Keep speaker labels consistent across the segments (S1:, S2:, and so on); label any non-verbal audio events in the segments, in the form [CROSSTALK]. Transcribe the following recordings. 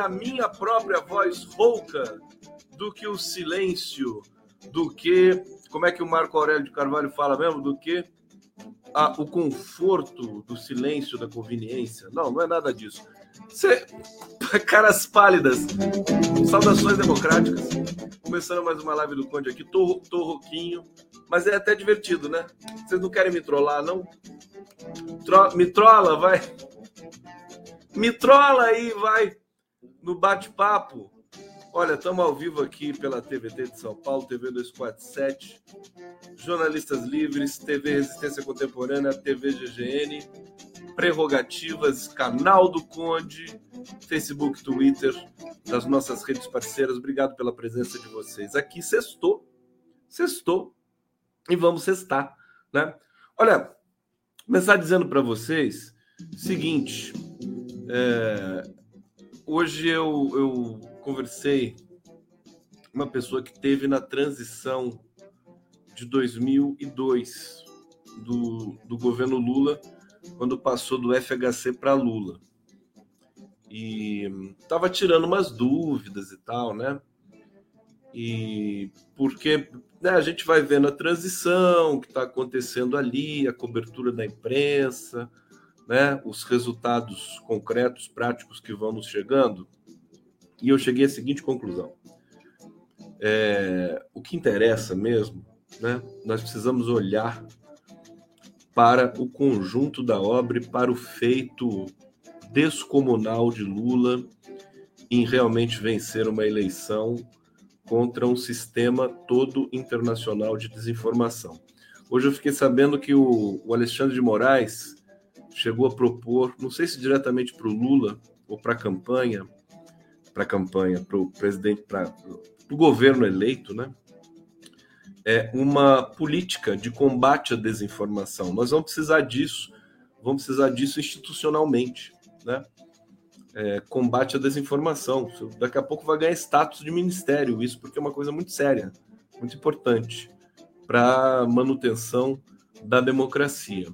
S1: a, minha própria voz rouca do que o silêncio, do que. Como é que o Marco Aurélio de Carvalho fala mesmo? Do que a, o conforto do silêncio, da conveniência. Não, não é nada disso. Você, [LAUGHS] caras pálidas, saudações democráticas. Começando mais uma live do Conde aqui. Tô, tô rouquinho, mas é até divertido, né? Vocês não querem me trollar, não? Tro, me trola, vai. Me trola aí, vai. No bate-papo. Olha, estamos ao vivo aqui pela TVT de São Paulo, TV 247, Jornalistas Livres, TV Resistência Contemporânea, TV GGN, Prerrogativas, Canal do Conde, Facebook, Twitter, das nossas redes parceiras. Obrigado pela presença de vocês. Aqui sextou, sextou e vamos sextar, né? Olha, começar dizendo para vocês seguinte, é, hoje eu, eu conversei uma pessoa que teve na transição de 2002 do, do governo Lula, quando passou do FHC para Lula. E estava tirando umas dúvidas e tal, né? E porque né, a gente vai vendo a transição, o que está acontecendo ali, a cobertura da imprensa, né, os resultados concretos, práticos que vão nos chegando. E eu cheguei à seguinte conclusão: é, o que interessa mesmo, né? Nós precisamos olhar para o conjunto da obra e para o feito descomunal de Lula em realmente vencer uma eleição contra um sistema todo internacional de desinformação. Hoje eu fiquei sabendo que o, o Alexandre de Moraes chegou a propor, não sei se diretamente para o Lula ou para a campanha, para a campanha, para o presidente, para o governo eleito, né? É uma política de combate à desinformação. Nós vamos precisar disso, vamos precisar disso institucionalmente, né? É, combate à desinformação. Daqui a pouco vai ganhar status de ministério, isso porque é uma coisa muito séria, muito importante para manutenção da democracia.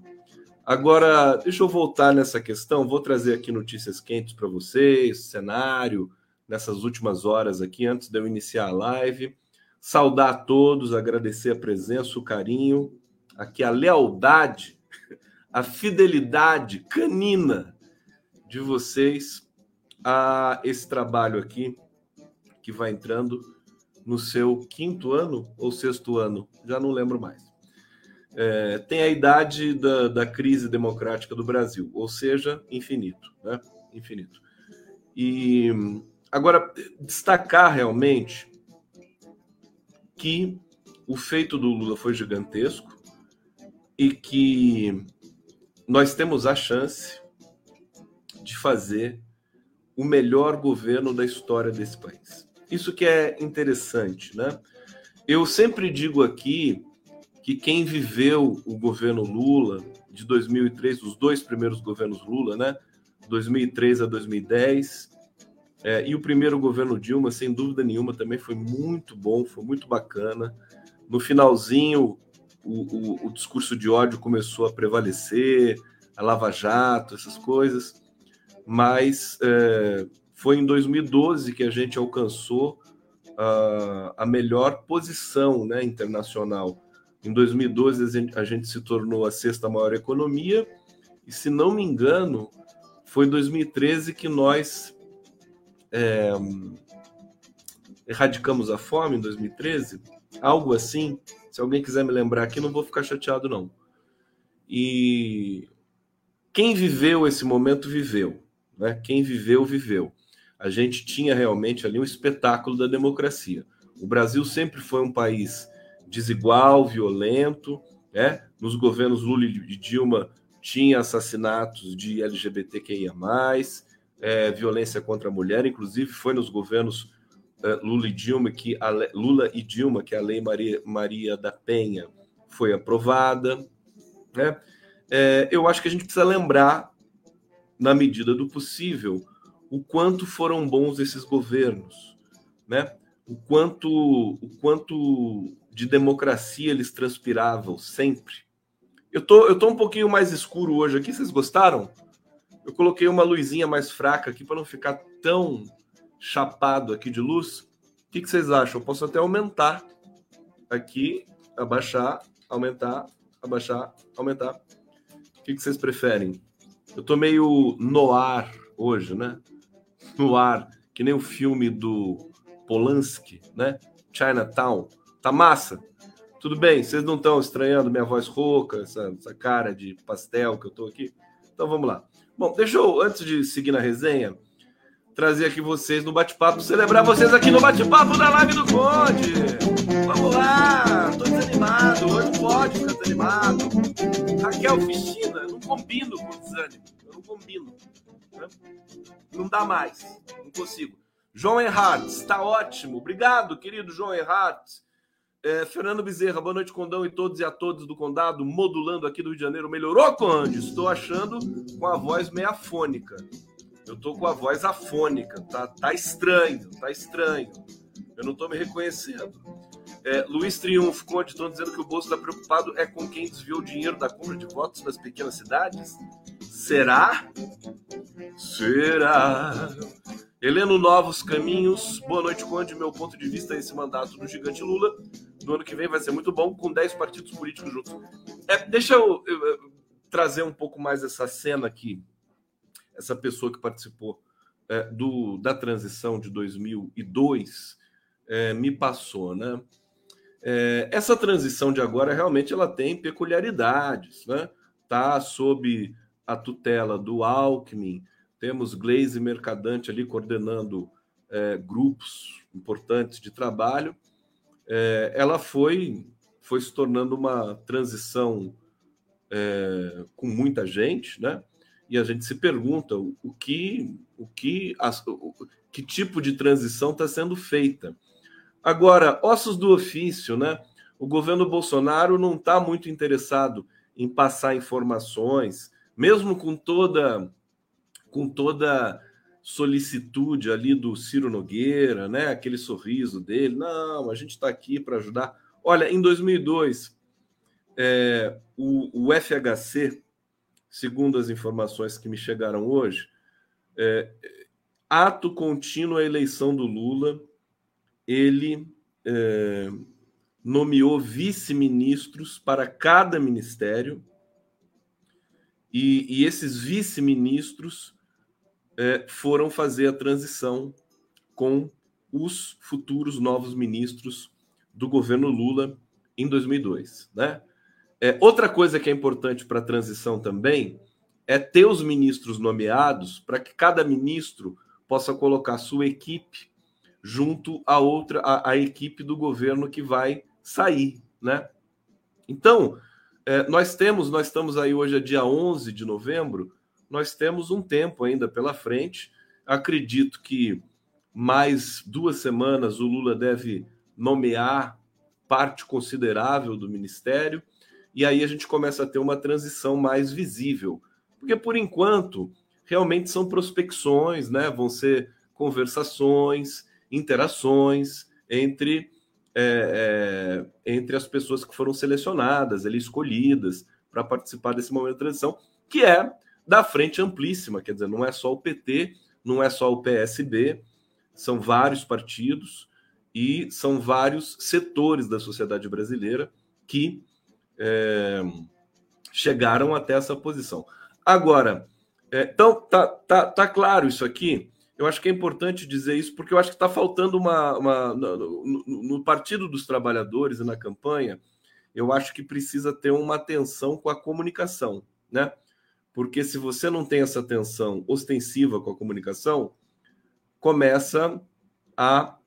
S1: Agora, deixa eu voltar nessa questão, vou trazer aqui notícias quentes para vocês, cenário, nessas últimas horas aqui, antes de eu iniciar a live. Saudar a todos, agradecer a presença, o carinho, aqui a lealdade, a fidelidade canina de vocês a esse trabalho aqui que vai entrando no seu quinto ano ou sexto ano, já não lembro mais. É, tem a idade da, da crise democrática do Brasil, ou seja, infinito, né? Infinito. E Agora, destacar realmente que o feito do Lula foi gigantesco e que nós temos a chance de fazer o melhor governo da história desse país. Isso que é interessante, né? Eu sempre digo aqui que quem viveu o governo Lula de 2003, os dois primeiros governos Lula, né? 2003 a 2010, é, e o primeiro governo Dilma, sem dúvida nenhuma, também foi muito bom, foi muito bacana. No finalzinho, o, o, o discurso de ódio começou a prevalecer, a Lava Jato, essas coisas. Mas é, foi em 2012 que a gente alcançou a, a melhor posição né, internacional. Em 2012, a gente, se tornou a sexta maior economia, e se não me engano, foi em 2013 que nós é, erradicamos a fome em 2013, algo assim. Se alguém quiser me lembrar aqui, não vou ficar chateado, não. E quem viveu esse momento, viveu. Né? Quem viveu, viveu. A gente tinha realmente ali um espetáculo da democracia. O Brasil sempre foi um país desigual, violento. Né? Nos governos Lula e Dilma tinha assassinatos de LGBTQIA é, violência contra a mulher, inclusive foi nos governos é, Lula e Dilma que a, Lula e Dilma que a lei Maria, Maria da Penha foi aprovada. Né? É, eu acho que a gente precisa lembrar, na medida do possível, o quanto foram bons esses governos, né? O quanto, o quanto de democracia eles transpiravam sempre, Eu tô, eu tô um pouquinho mais escuro hoje aqui, vocês gostaram? Eu coloquei uma luzinha mais fraca aqui para não ficar tão chapado aqui de luz. O que, que vocês acham? Eu posso até aumentar aqui, abaixar, aumentar, abaixar, aumentar. O que, que vocês preferem? Eu tô meio no ar hoje, né? No ar, que nem o filme do Polanski, né? Chinatown. Tá massa? Tudo bem, vocês não estão estranhando minha voz rouca, essa, essa, cara de pastel que eu tô aqui? Então vamos lá. Bom, deixa eu, antes de seguir na resenha, trazer aqui vocês no bate-papo, celebrar vocês aqui no bate-papo da live do Conde. Vamos lá, tô desanimado, hoje pode ficar desanimado. Raquel Ficina, não combino com desânimo, eu não combino. Né? Não dá mais, não consigo. João Erhardt, está ótimo. Obrigado, querido João Erhardt. É, Fernando Bezerra, boa noite, Condão, e todos e a todos do Condado, modulando aqui do Rio de Janeiro. Melhorou, Conde? Estou achando com a voz meia fônica. Eu tô com a voz afônica, tá, tá estranho, tá estranho. Eu não tô me reconhecendo. É, Luiz Triunfo, Conde, estão dizendo que o Bolso está preocupado é com quem desviou o dinheiro da compra de votos nas pequenas cidades? Será? Será? Heleno Novos Caminhos, boa noite, Conde. Meu ponto de vista, esse mandato do gigante Lula no ano que vem vai ser muito bom, com 10 partidos políticos juntos. É, deixa eu, eu, eu, trazer um pouco mais essa cena aqui, essa pessoa que participou é, do, da transição de 2002 é, me passou, né? É, essa transição de agora realmente ela tem peculiaridades, né? Tá sob a tutela do Alckmin, temos Glaze Mercadante ali coordenando é, grupos importantes de trabalho. É, ela foi, foi se tornando uma transição é, com muita gente, né? E a gente se pergunta o, que, o que, as, o, que tipo de transição está sendo feita. Agora, ossos do ofício, né? O governo Bolsonaro não está muito interessado em passar informações, mesmo com toda com toda solicitude ali do Ciro Nogueira, né? Aquele sorriso dele. Não, a gente está aqui para ajudar. Olha, em 2002, é, o, o, FHC, segundo as informações que me chegaram hoje, é, ato contínuo à eleição do Lula, ele é, nomeou vice-ministros para cada ministério e, e esses vice-ministros é, foram fazer a transição com os futuros novos ministros do governo Lula em 2002. Né? É, outra coisa que é importante para a transição também é ter os ministros nomeados para que cada ministro possa colocar sua equipe junto à outra a, a equipe do governo que vai sair, né? Então, é, nós temos, nós estamos aí hoje é dia 11 de novembro, nós temos um tempo ainda pela frente. Acredito que mais duas semanas o Lula deve nomear parte considerável do ministério, e aí a gente começa a ter uma transição mais visível. Porque, por enquanto, realmente são prospecções, né? vão ser conversações, interações entre, é, é, entre as pessoas que foram selecionadas, ali, escolhidas para participar desse momento de transição, que é da frente amplíssima, quer dizer, não é só o PT, não é só o PSB, são vários partidos e são vários setores da sociedade brasileira que é, chegaram até essa posição. Agora, é, então tá, tá, tá claro isso aqui. Eu acho que é importante dizer isso porque eu acho que está faltando uma, uma no, no Partido dos Trabalhadores e na campanha. Eu acho que precisa ter uma atenção com a comunicação, né? Porque se você não tem essa atenção ostensiva com a comunicação, começa a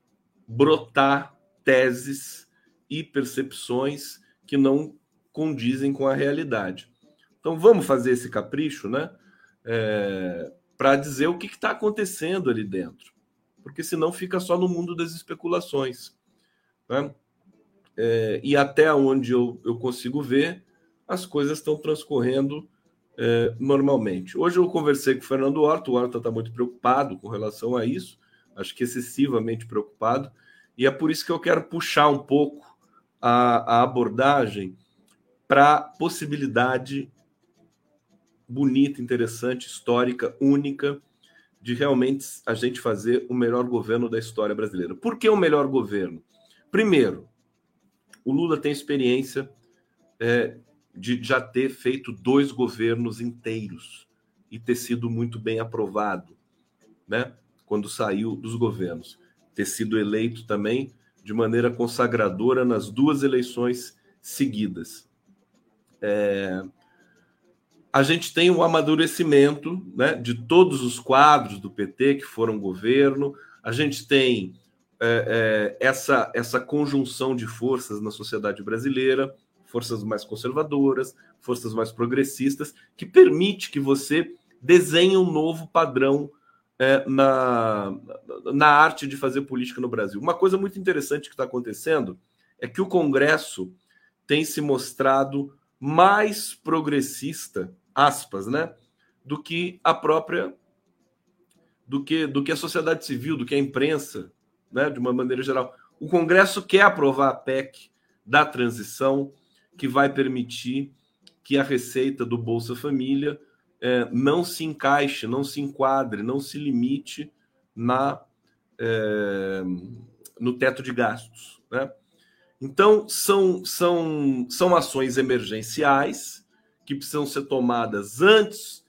S1: brotar teses e percepções que não condizem com a realidade. Então vamos fazer esse capricho, né? É, para dizer o que está acontecendo ali dentro. Porque senão fica só no mundo das especulações. Né? É, e até onde eu, eu consigo ver, as coisas estão transcorrendo é, normalmente. Hoje eu conversei com o Fernando Horta, o Horta está muito preocupado com relação a isso, acho que excessivamente preocupado, e é por isso que eu quero puxar um pouco a, a abordagem para a possibilidade bonita, interessante, histórica, única de realmente a gente fazer o melhor governo da história brasileira. Por que o melhor governo? Primeiro, o Lula tem experiência é, de já ter feito dois governos inteiros e ter sido muito bem aprovado, né? Quando saiu dos governos, ter sido eleito também de maneira consagradora nas duas eleições seguidas. É, a gente tem um amadurecimento né, de todos os quadros do PT que foram governo, a gente tem é, é, essa, essa conjunção de forças na sociedade brasileira, forças mais conservadoras, forças mais progressistas, que permite que você desenhe um novo padrão é, na, na arte de fazer política no Brasil. Uma coisa muito interessante que está acontecendo é que o Congresso tem se mostrado mais progressista aspas, né, do que a própria do que do que a sociedade civil, do que a imprensa, né, de uma maneira geral. O Congresso quer aprovar a PEC da transição que vai permitir que a receita do Bolsa Família é, não se encaixe, não se enquadre, não se limite na é, no teto de gastos, né? Então são são são ações emergenciais que precisam ser tomadas antes,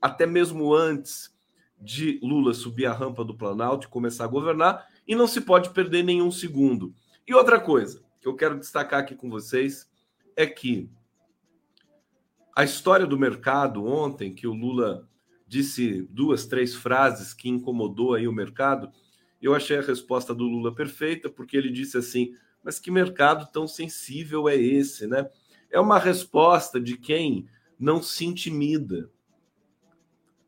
S1: até mesmo antes de Lula subir a rampa do Planalto e começar a governar, e não se pode perder nenhum segundo. E outra coisa que eu quero destacar aqui com vocês é que a história do mercado ontem, que o Lula disse duas, três frases que incomodou aí o mercado, eu achei a resposta do Lula perfeita, porque ele disse assim: mas que mercado tão sensível é esse, né? É uma resposta de quem não se intimida,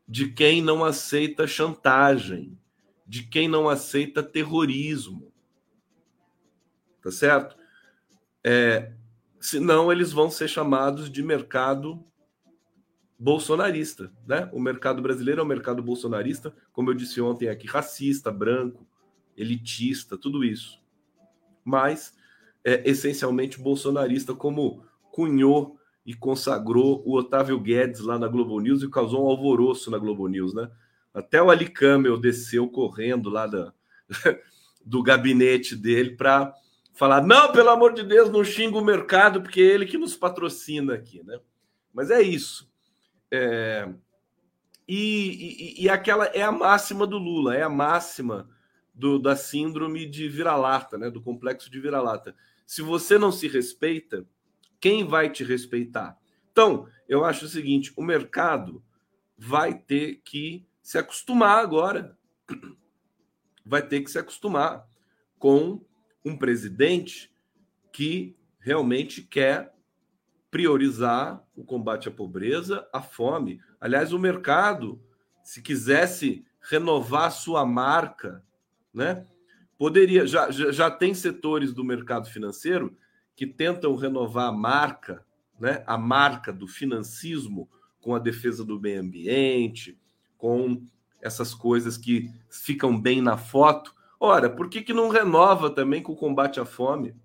S1: de quem não aceita chantagem, de quem não aceita terrorismo. Tá certo? É, senão eles vão ser chamados de mercado bolsonarista, né? O mercado brasileiro é um mercado bolsonarista, como eu disse ontem aqui, racista, branco, elitista, tudo isso. Mas é essencialmente bolsonarista, como cunhou e consagrou o Otávio Guedes lá na Globo News e causou um alvoroço na Globo News, né? Até o Ali desceu correndo lá da, [LAUGHS] do gabinete dele para falar: não, pelo amor de Deus, não xinga o mercado, porque é ele que nos patrocina aqui, né? Mas é isso. É... E, e, e, aquela é a máxima do Lula, é a máxima do, da síndrome de vira-lata, né? Do complexo de vira-lata. Se você não se respeita, quem vai te respeitar? Então, eu acho o seguinte: o mercado vai ter que se acostumar agora. Vai ter que se acostumar com um presidente que realmente quer priorizar o combate à pobreza, à fome. Aliás, o mercado, se quisesse renovar sua marca, né, poderia. Já, já, tem setores do mercado financeiro que tentam renovar a marca, né, a marca do financismo com a defesa do meio ambiente, com essas coisas que ficam bem na foto. Ora, por que, que não renova também com o combate à fome?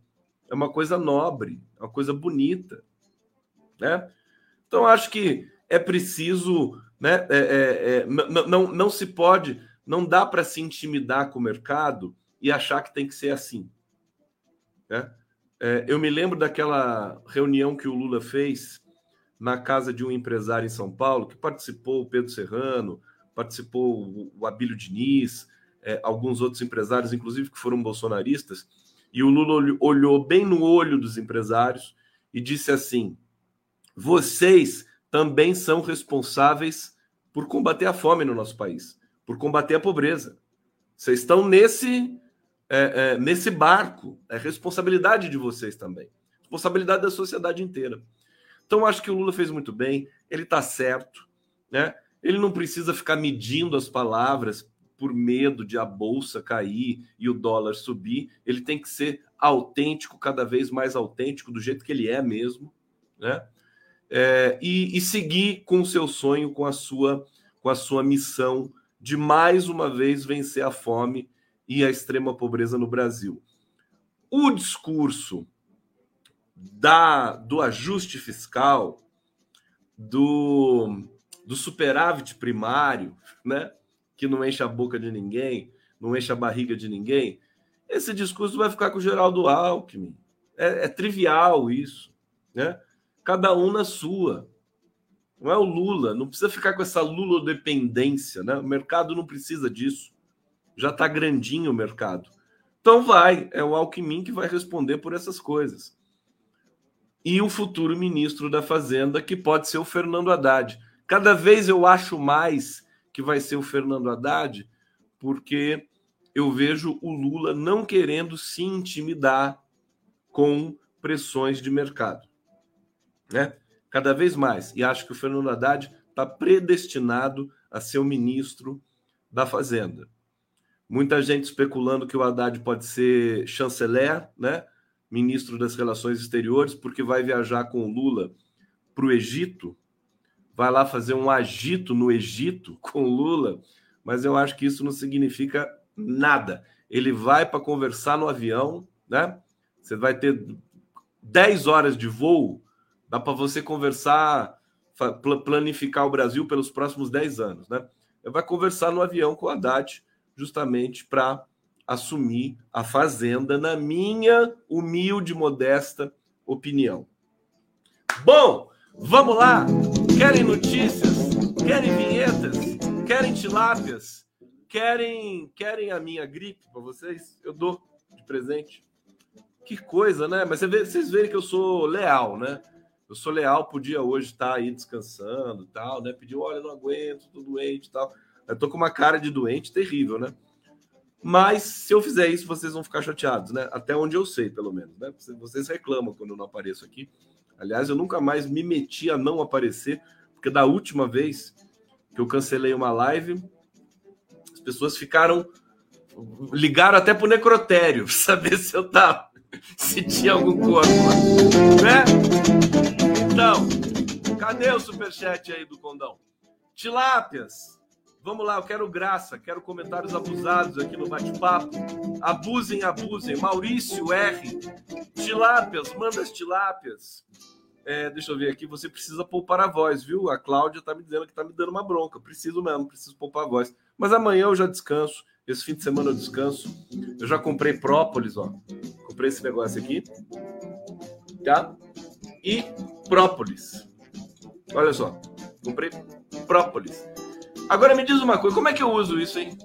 S1: É uma coisa nobre, é uma coisa bonita. Né? Então, acho que é preciso. Né, é, é, é, não, não se pode, não dá para se intimidar com o mercado e achar que tem que ser assim. Né? É, eu me lembro daquela reunião que o Lula fez na casa de um empresário em São Paulo, que participou o Pedro Serrano, participou o Abílio Diniz, é, alguns outros empresários, inclusive que foram bolsonaristas, e o Lula olhou bem no olho dos empresários e disse assim: vocês também são responsáveis por combater a fome no nosso país, por combater a pobreza. Vocês estão nesse é, é, nesse barco. É responsabilidade de vocês também. Responsabilidade da sociedade inteira. Então, acho que o Lula fez muito bem, ele está certo, né? Ele não precisa ficar medindo as palavras por medo de a bolsa cair e o dólar subir. Ele tem que ser autêntico, cada vez mais autêntico, do jeito que ele é mesmo, né? É, e, e seguir com o seu sonho, com a sua, com a sua missão de mais uma vez vencer a fome e a extrema pobreza no Brasil. O discurso da do ajuste fiscal, do, do superávit primário, né? Que não enche a boca de ninguém, não enche a barriga de ninguém. Esse discurso vai ficar com o Geraldo Alckmin. É, é trivial isso, né? Cada um na sua. Não é o Lula, não precisa ficar com essa Lula-dependência, né? O mercado não precisa disso. Já está grandinho o mercado. Então vai, é o Alckmin que vai responder por essas coisas. E o futuro ministro da Fazenda, que pode ser o Fernando Haddad. Cada vez eu acho mais que vai ser o Fernando Haddad, porque eu vejo o Lula não querendo se intimidar com pressões de mercado. Né? cada vez mais. E acho que o Fernando Haddad está predestinado a ser o ministro da Fazenda. Muita gente especulando que o Haddad pode ser chanceler, né? ministro das Relações Exteriores, porque vai viajar com o Lula para o Egito, vai lá fazer um agito no Egito [LAUGHS] com Lula, mas eu acho que isso não significa nada. Ele vai para conversar no avião, né? Você vai ter 10 horas de voo Dá para você conversar, planificar o Brasil pelos próximos 10 anos, né? Vai conversar no avião com o Haddad, justamente para assumir a fazenda, na minha humilde, modesta opinião. Bom, vamos lá. Querem notícias? Querem vinhetas? Querem tilápias? Querem, querem a minha gripe para vocês? Eu dou de presente. Que coisa, né? Mas vocês verem que eu sou leal, né? eu sou leal, podia hoje estar aí descansando tal, né? Pediu, olha, não aguento, tô doente tal. Eu tô com uma cara de doente terrível, né? Mas se eu fizer isso, vocês vão ficar chateados, né? Até onde eu sei, pelo menos, né? Vocês reclamam quando eu não apareço aqui. Aliás, eu nunca mais me meti a não aparecer, porque da última vez que eu cancelei uma live, as pessoas ficaram ligaram até pro necrotério, [LAUGHS] saber se eu tava se tinha algum corpo, né? Então, cadê o superchat aí do Condão? Tilápias. Vamos lá, eu quero graça, quero comentários abusados aqui no bate-papo. Abusem, abusem. Maurício R. Tilápias, manda as tilápias. É, deixa eu ver aqui, você precisa poupar a voz, viu? A Cláudia tá me dizendo que tá me dando uma bronca. Preciso mesmo, preciso poupar a voz. Mas amanhã eu já descanso. Esse fim de semana eu descanso. Eu já comprei própolis, ó. Comprei esse negócio aqui. Tá? E própolis. Olha só. Comprei própolis. Agora me diz uma coisa, como é que eu uso isso, hein?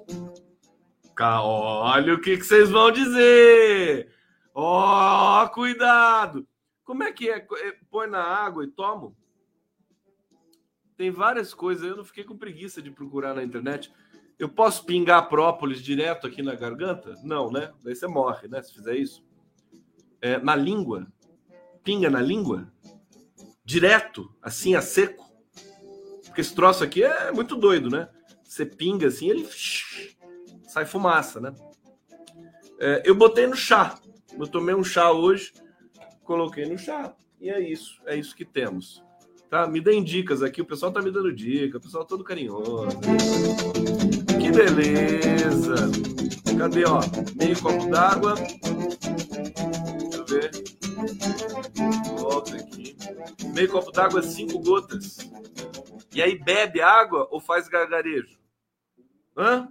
S1: Olha o que, que vocês vão dizer! Ó, oh, cuidado! Como é que é? é? Põe na água e tomo? Tem várias coisas, eu não fiquei com preguiça de procurar na internet. Eu posso pingar própolis direto aqui na garganta? Não, né? Daí você morre, né? Se fizer isso. É, na língua? Pinga na língua? Direto, assim, a seco? Porque esse troço aqui é muito doido, né? Você pinga assim, ele [LAUGHS] sai fumaça, né? É, eu botei no chá. Eu tomei um chá hoje, coloquei no chá. E é isso, é isso que temos. Tá? Me deem dicas aqui, o pessoal tá me dando dica, o pessoal todo carinhoso. Que beleza! Cadê, ó? Meio copo d'água. Deixa eu ver. Volta aqui. Meio copo d'água, cinco gotas. E aí bebe água ou faz gargarejo? Hã?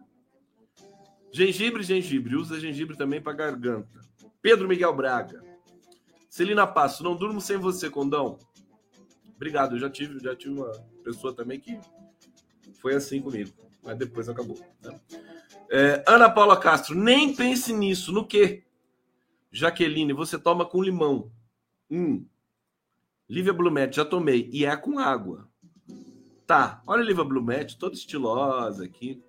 S1: Gengibre, gengibre. Usa gengibre também para garganta. Pedro Miguel Braga. Celina Passo, não durmo sem você, Condão. Obrigado, eu já tive, já tive uma pessoa também que foi assim comigo, mas depois acabou. Né? É, Ana Paula Castro, nem pense nisso. No quê? Jaqueline, você toma com limão. Hum. Lívia Blumet, já tomei. E é com água. Tá, olha a Lívia Blumet, toda estilosa aqui.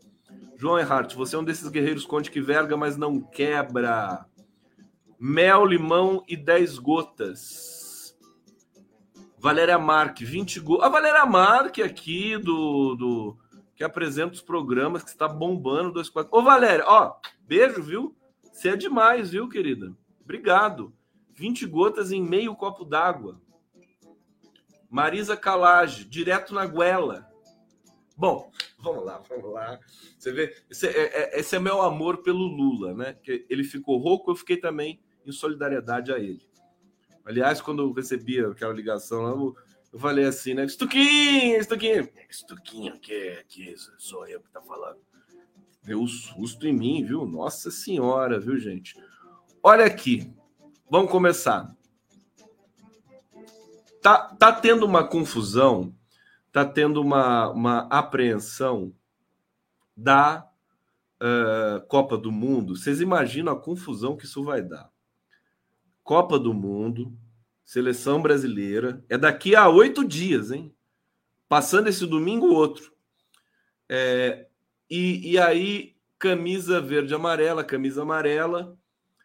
S1: João Erhardt, você é um desses guerreiros conde que verga, mas não quebra. Mel, limão e 10 gotas. Valéria Marque, 20 gols. A Valéria Marque aqui do, do que apresenta os programas que está bombando dois quatro. Ô Valéria, ó, beijo, viu? Você é demais, viu, querida? Obrigado. 20 gotas em meio copo d'água. Marisa Calage, direto na goela. Bom, vamos lá, vamos lá. Você vê, esse é, é, esse é meu amor pelo Lula, né? Que ele ficou rouco, eu fiquei também em solidariedade a ele. Aliás, quando eu recebi aquela ligação lá, eu falei assim, né? Estuquinho, Estuquinho. Estuquinho, que, que sou eu que tá falando. Deu um susto em mim, viu? Nossa Senhora, viu, gente? Olha aqui. Vamos começar. Tá, tá tendo uma confusão, tá tendo uma, uma apreensão da uh, Copa do Mundo. Vocês imaginam a confusão que isso vai dar? Copa do Mundo, seleção brasileira. É daqui a oito dias, hein? Passando esse domingo, outro. É, e, e aí, camisa verde amarela, camisa amarela.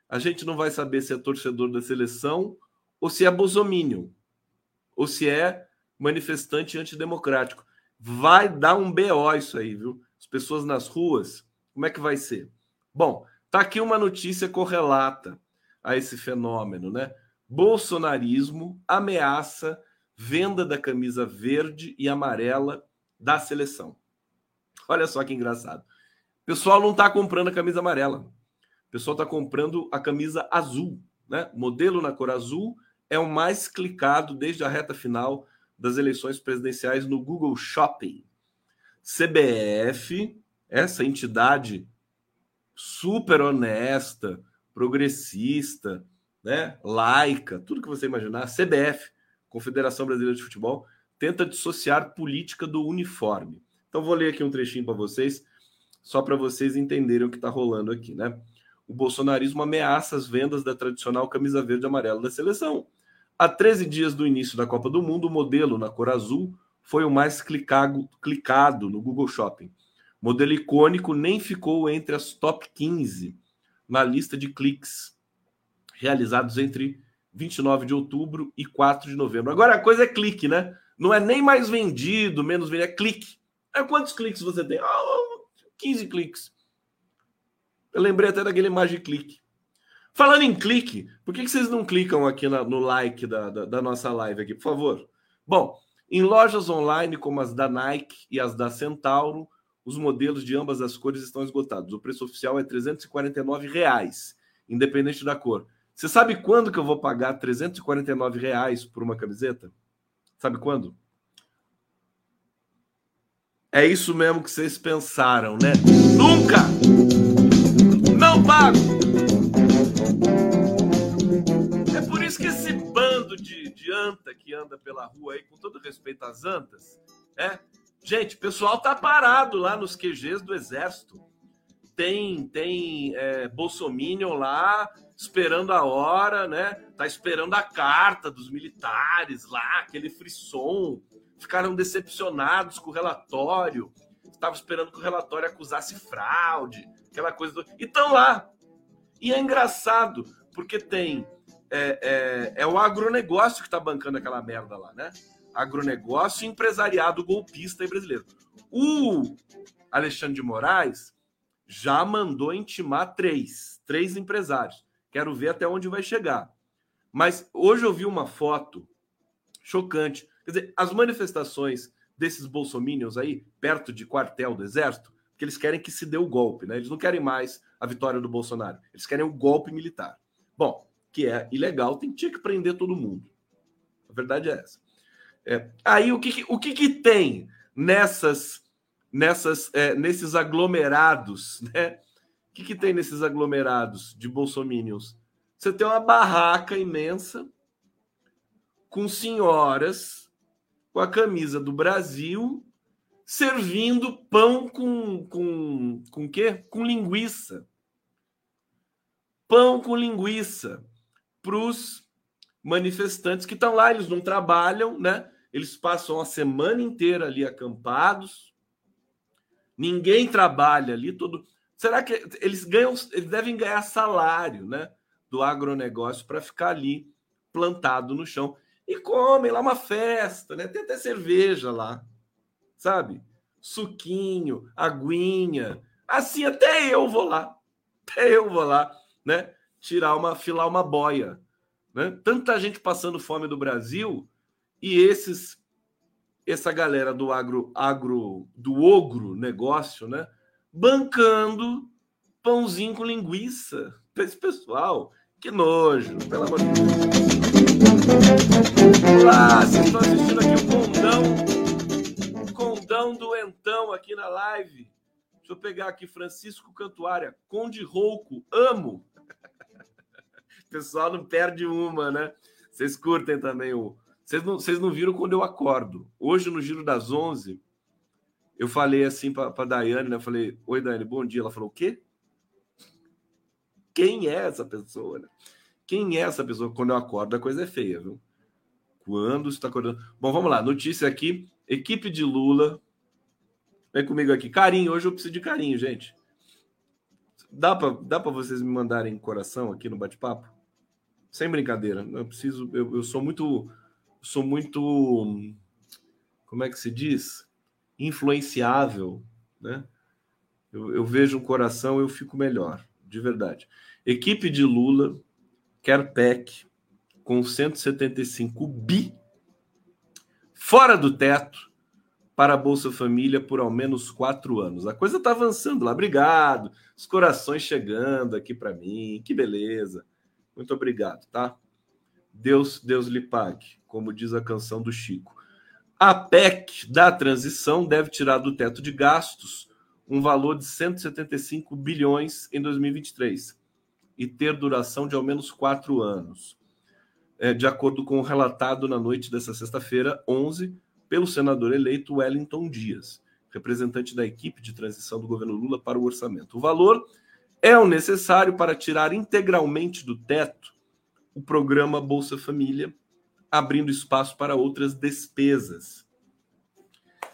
S1: A gente não vai saber se é torcedor da seleção ou se é bosomínio, ou se é manifestante antidemocrático. Vai dar um BO isso aí, viu? As pessoas nas ruas, como é que vai ser? Bom, tá aqui uma notícia correlata a esse fenômeno, né? Bolsonarismo ameaça venda da camisa verde e amarela da seleção. Olha só que engraçado. O pessoal não está comprando a camisa amarela. O pessoal está comprando a camisa azul. Né? Modelo na cor azul é o mais clicado desde a reta final das eleições presidenciais no Google Shopping. CBF, essa entidade super honesta, progressista, né, laica, tudo que você imaginar, CBF, Confederação Brasileira de Futebol, tenta dissociar política do uniforme. Então vou ler aqui um trechinho para vocês, só para vocês entenderem o que está rolando aqui, né? O bolsonarismo ameaça as vendas da tradicional camisa verde e amarela da seleção. Há 13 dias do início da Copa do Mundo, o modelo na cor azul foi o mais clicado, clicado no Google Shopping. Modelo icônico nem ficou entre as top 15 na lista de cliques realizados entre 29 de outubro e 4 de novembro. Agora a coisa é clique, né? Não é nem mais vendido, menos vendido, é clique. É quantos cliques você tem? Oh, 15 cliques. Eu lembrei até daquele Magic Click. Falando em clique, por que, que vocês não clicam aqui na, no like da, da, da nossa live aqui, por favor? Bom, em lojas online como as da Nike e as da Centauro, os modelos de ambas as cores estão esgotados. O preço oficial é 349 reais, independente da cor. Você sabe quando que eu vou pagar 349 reais por uma camiseta? Sabe quando? É isso mesmo que vocês pensaram, né? Nunca! Não pago! Anta que anda pela rua aí, com todo respeito às antas, é, Gente, o pessoal tá parado lá nos QGs do Exército. Tem, tem é, Bolsominion lá esperando a hora, né? Tá esperando a carta dos militares lá, aquele frisson. Ficaram decepcionados com o relatório. Estavam esperando que o relatório acusasse fraude, aquela coisa. Do... E estão lá. E é engraçado, porque tem. É, é, é o agronegócio que está bancando aquela merda lá, né? agronegócio empresariado golpista e brasileiro. O Alexandre de Moraes já mandou intimar três, três empresários. Quero ver até onde vai chegar. Mas hoje eu vi uma foto chocante. Quer dizer, as manifestações desses bolsominions aí, perto de quartel do exército, que eles querem que se dê o golpe, né? Eles não querem mais a vitória do Bolsonaro. Eles querem o golpe militar. Bom, que é ilegal, tem, tinha que prender todo mundo. A verdade é essa. É, aí o que, o que, que tem nessas, nessas, é, nesses aglomerados, [LAUGHS] né? O que, que tem nesses aglomerados de bolsomínios? Você tem uma barraca imensa com senhoras com a camisa do Brasil servindo pão com com com quê? Com linguiça. Pão com linguiça para os manifestantes que estão lá, eles não trabalham, né? Eles passam a semana inteira ali acampados. Ninguém trabalha ali, todo. Será que eles ganham, eles devem ganhar salário, né, do agronegócio para ficar ali plantado no chão e comem lá uma festa, né? Tem até cerveja lá. Sabe? Suquinho, aguinha. Assim até eu vou lá. Até eu vou lá, né? Tirar uma, filar uma boia né? Tanta gente passando fome do Brasil e esses essa galera do agro, agro do ogro negócio, né? Bancando pãozinho com linguiça para esse pessoal Que nojo, pelo amor de Deus. Olá, vocês estão assistindo aqui o Condão, o Condão Doentão aqui na live. Deixa eu pegar aqui Francisco Cantuária, Conde Rouco, amo. Pessoal não perde uma, né? Vocês curtem também o. Vocês não, vocês não viram quando eu acordo. Hoje, no Giro das 11, eu falei assim para a Daiane, né? Eu falei: Oi, Daiane, bom dia. Ela falou: O quê? Quem é essa pessoa? Né? Quem é essa pessoa? Quando eu acordo, a coisa é feia, viu? Quando está acordando. Bom, vamos lá. Notícia aqui: equipe de Lula. Vem comigo aqui. Carinho, hoje eu preciso de carinho, gente. Dá para dá vocês me mandarem coração aqui no bate-papo? Sem brincadeira. Eu preciso. Eu, eu sou muito. Sou muito. Como é que se diz? Influenciável, né? Eu, eu vejo um coração, eu fico melhor, de verdade. Equipe de Lula quer PEC com 175 bi fora do teto para a Bolsa Família por ao menos quatro anos. A coisa está avançando lá. Obrigado. Os corações chegando aqui para mim. Que beleza. Muito obrigado, tá? Deus, Deus lhe pague, como diz a canção do Chico. A PEC da transição deve tirar do teto de gastos um valor de 175 bilhões em 2023 e ter duração de ao menos quatro anos, é, de acordo com o relatado na noite dessa sexta-feira, 11, pelo senador eleito Wellington Dias, representante da equipe de transição do governo Lula para o orçamento. O valor é o necessário para tirar integralmente do teto o programa Bolsa Família, abrindo espaço para outras despesas.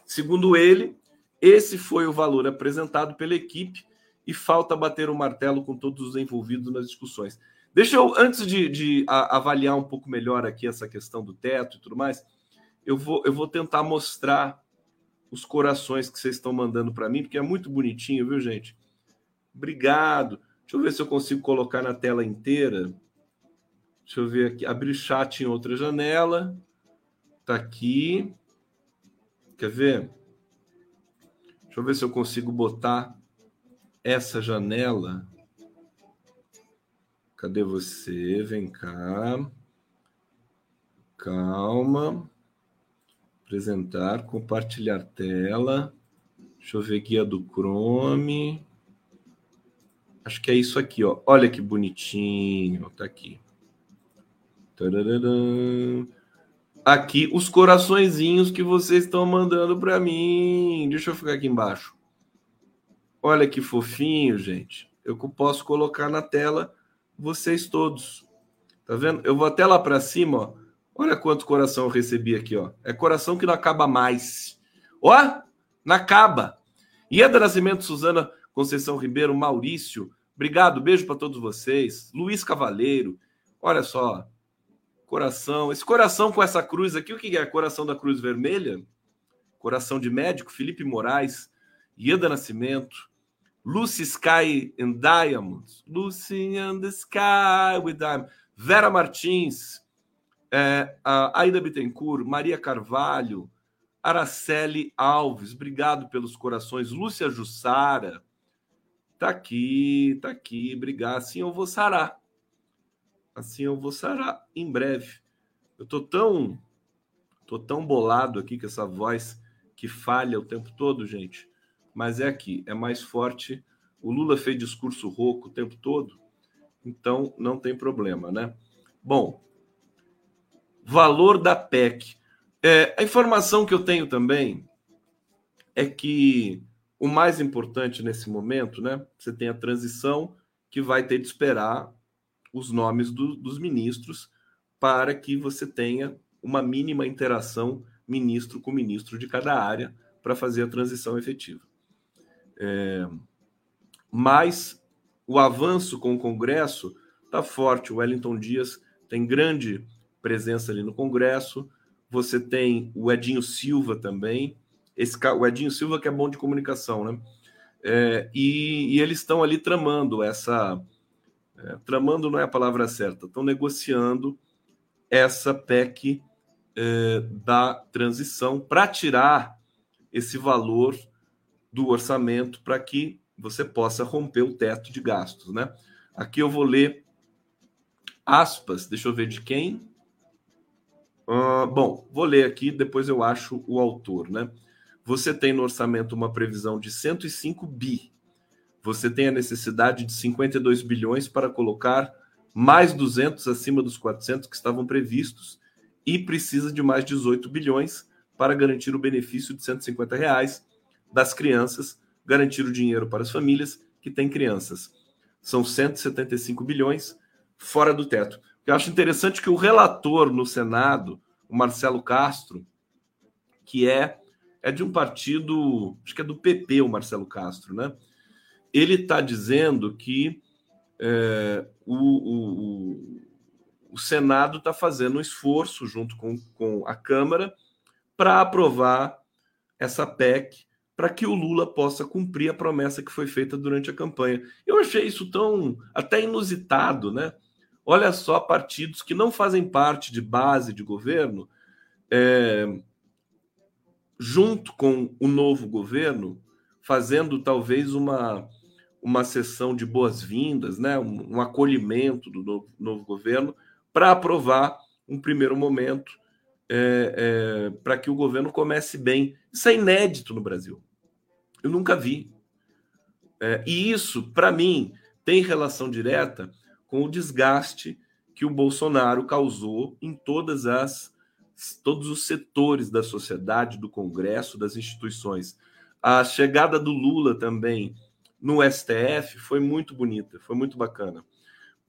S1: Segundo ele, esse foi o valor apresentado pela equipe e falta bater o martelo com todos os envolvidos nas discussões. Deixa eu, antes de, de avaliar um pouco melhor aqui essa questão do teto e tudo mais, eu vou, eu vou tentar mostrar os corações que vocês estão mandando para mim, porque é muito bonitinho, viu, gente? Obrigado. Deixa eu ver se eu consigo colocar na tela inteira. Deixa eu ver aqui. Abrir chat em outra janela. Tá aqui. Quer ver? Deixa eu ver se eu consigo botar essa janela. Cadê você? Vem cá. Calma. Apresentar, compartilhar tela. Deixa eu ver guia do Chrome. Acho que é isso aqui, ó. Olha que bonitinho. Tá aqui. Aqui os coraçõezinhos que vocês estão mandando para mim. Deixa eu ficar aqui embaixo. Olha que fofinho, gente. Eu posso colocar na tela vocês todos. Tá vendo? Eu vou até lá para cima, ó. Olha quanto coração eu recebi aqui, ó. É coração que não acaba mais. Ó, não acaba. Ieda Nascimento, Suzana Conceição Ribeiro, Maurício, Obrigado, beijo para todos vocês. Luiz Cavaleiro, olha só, coração. Esse coração com essa cruz aqui, o que é? Coração da Cruz Vermelha? Coração de médico, Felipe Moraes, Ieda Nascimento, Lucy Sky and Diamonds, Lucy and the Sky with Diamonds, Vera Martins, é, Aida Bittencourt, Maria Carvalho, Araceli Alves, obrigado pelos corações, Lúcia Jussara, Tá aqui, tá aqui, obrigado. Assim eu vou sarar. Assim eu vou sarar em breve. Eu tô tão tô tão bolado aqui com essa voz que falha o tempo todo, gente. Mas é aqui, é mais forte. O Lula fez discurso rouco o tempo todo, então não tem problema, né? Bom, valor da PEC. É, a informação que eu tenho também é que o mais importante nesse momento, né? Você tem a transição que vai ter de esperar os nomes do, dos ministros para que você tenha uma mínima interação ministro com ministro de cada área para fazer a transição efetiva. É, mas o avanço com o Congresso está forte. O Wellington Dias tem grande presença ali no Congresso. Você tem o Edinho Silva também, esse, o Edinho Silva, que é bom de comunicação, né? É, e, e, eles estão ali tramando essa. É, tramando não é a palavra certa, estão negociando essa PEC é, da transição para tirar esse valor do orçamento para que você possa romper o teto de gastos, né? Aqui eu vou ler aspas, deixa eu ver de quem. Uh, bom, vou ler aqui, depois eu acho o autor, né? Você tem no orçamento uma previsão de 105 bi. Você tem a necessidade de 52 bilhões para colocar mais 200 acima dos 400 que estavam previstos e precisa de mais 18 bilhões para garantir o benefício de 150 reais das crianças, garantir o dinheiro para as famílias que têm crianças. São 175 bilhões fora do teto. Eu acho interessante que o relator no Senado, o Marcelo Castro, que é é de um partido, acho que é do PP, o Marcelo Castro, né? Ele está dizendo que é, o, o, o, Senado está fazendo um esforço junto com, com a Câmara para aprovar essa PEC para que o Lula possa cumprir a promessa que foi feita durante a campanha. Eu achei isso tão até inusitado, né? Olha só, partidos que não fazem parte de base de governo, é, junto com o novo governo, fazendo talvez uma, uma sessão de boas-vindas, né, um, um, acolhimento do novo, novo governo, para aprovar um primeiro momento é, é, para que o governo comece bem. Isso é inédito no Brasil. Eu nunca vi. É, e isso, para mim, tem relação direta com o desgaste que o Bolsonaro causou em todas as todos os setores da sociedade, do Congresso, das instituições. A chegada do Lula também no STF foi muito bonita, foi muito bacana,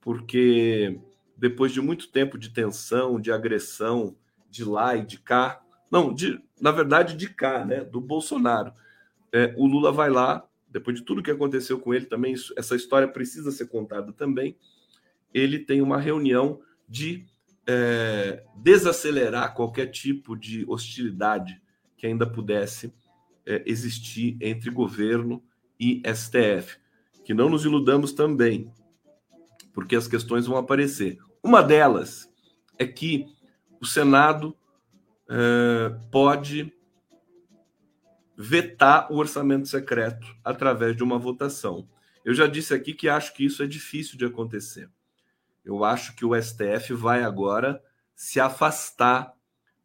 S1: porque depois de muito tempo de tensão, de agressão, de lá e de cá, não, de, na verdade de cá, né, do Bolsonaro, é, o Lula vai lá, depois de tudo que aconteceu com ele também, essa história precisa ser contada também ele tem uma reunião de é, desacelerar qualquer tipo de hostilidade que ainda pudesse é, existir entre governo e STF. Que não nos iludamos também, porque as questões vão aparecer. Uma delas é que o Senado é, pode vetar o orçamento secreto através de uma votação. Eu já disse aqui que acho que isso é difícil de acontecer. Eu acho que o STF vai agora se afastar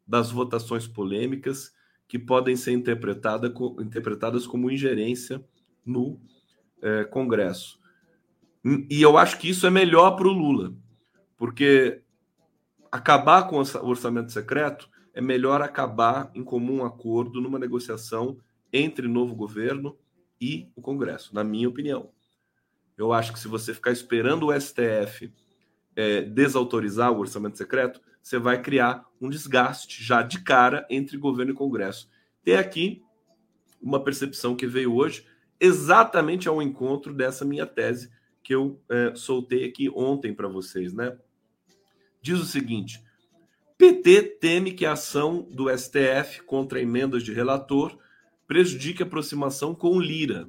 S1: das votações polêmicas que podem ser interpretada, interpretadas como ingerência no é, Congresso. E eu acho que isso é melhor para o Lula, porque acabar com o orçamento secreto é melhor acabar em comum acordo numa negociação entre novo governo e o Congresso, na minha opinião. Eu acho que se você ficar esperando o STF é, desautorizar o orçamento secreto, você vai criar um desgaste já de cara entre governo e Congresso. Tem aqui uma percepção que veio hoje exatamente ao encontro dessa minha tese que eu é, soltei aqui ontem para vocês, né? Diz o seguinte: PT teme que a ação do STF contra emendas de relator prejudique a aproximação com Lira.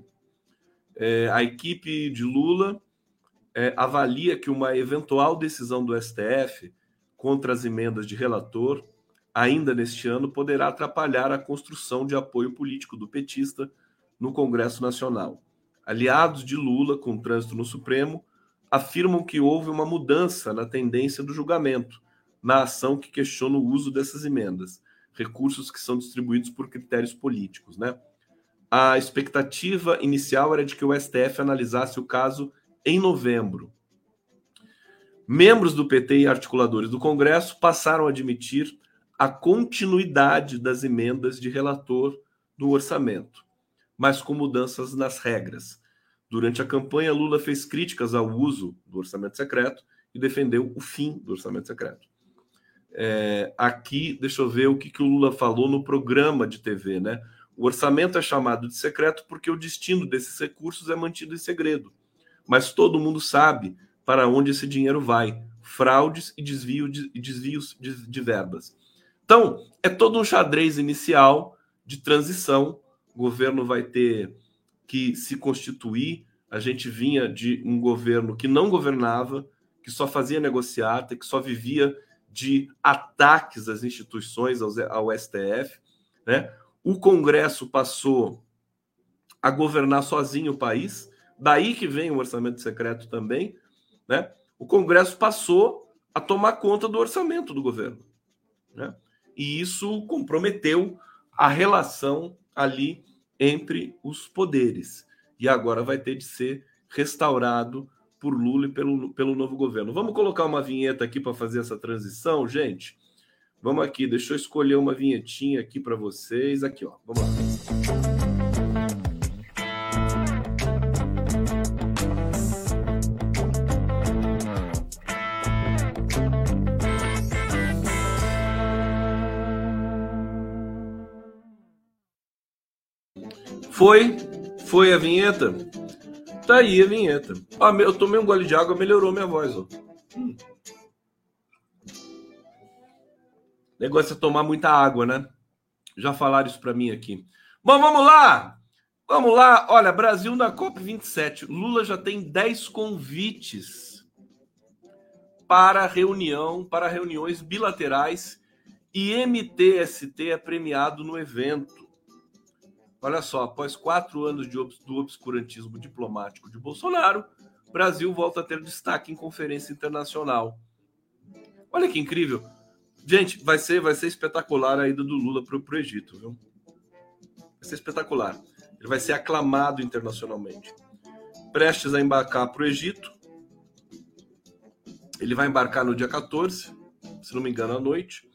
S1: É, a equipe de Lula é, avalia que uma eventual decisão do STF contra as emendas de relator, ainda neste ano, poderá atrapalhar a construção de apoio político do petista no Congresso Nacional. Aliados de Lula, com trânsito no Supremo, afirmam que houve uma mudança na tendência do julgamento, na ação que questiona o uso dessas emendas, recursos que são distribuídos por critérios políticos. Né? A expectativa inicial era de que o STF analisasse o caso em novembro. Membros do PT e articuladores do Congresso passaram a admitir a continuidade das emendas de relator do orçamento, mas com mudanças nas regras. Durante a campanha, Lula fez críticas ao uso do orçamento secreto e defendeu o fim do orçamento secreto. É, aqui, deixa eu ver o que, que o Lula falou no programa de TV, né? O orçamento é chamado de secreto porque o destino desses recursos é mantido em segredo mas todo mundo sabe para onde esse dinheiro vai: fraudes e, desvio de, desvios de, de verbas. Então, é todo um xadrez inicial de transição. O governo vai ter que se constituir. A gente vinha de um governo que não governava, que só fazia negociata, que só vivia de ataques às instituições, ao STF. Né? O Congresso passou a governar sozinho o país Daí que vem o orçamento secreto também, né? O Congresso passou a tomar conta do orçamento do governo. Né? E isso comprometeu a relação ali entre os poderes. E agora vai ter de ser restaurado por Lula e pelo, pelo novo governo. Vamos colocar uma vinheta aqui para fazer essa transição, gente? Vamos aqui, deixa eu escolher uma vinhetinha aqui para vocês. Aqui, ó. Vamos lá. Foi, foi a vinheta. Tá aí a vinheta. Ah, eu tomei um gole de água, melhorou minha voz. Ó. Hum. Negócio é tomar muita água, né? Já falaram isso para mim aqui. Bom, vamos lá. Vamos lá. Olha, Brasil na COP 27. Lula já tem 10 convites para reunião, para reuniões bilaterais e MTST é premiado no evento. Olha só, após quatro anos de, do obscurantismo diplomático de Bolsonaro, Brasil volta a ter destaque em conferência internacional. Olha que incrível. Gente, vai ser, vai ser espetacular a ida do Lula para o Egito, viu? Vai ser espetacular. Ele vai ser aclamado internacionalmente. Prestes a embarcar para o Egito. Ele vai embarcar no dia 14, se não me engano, à noite.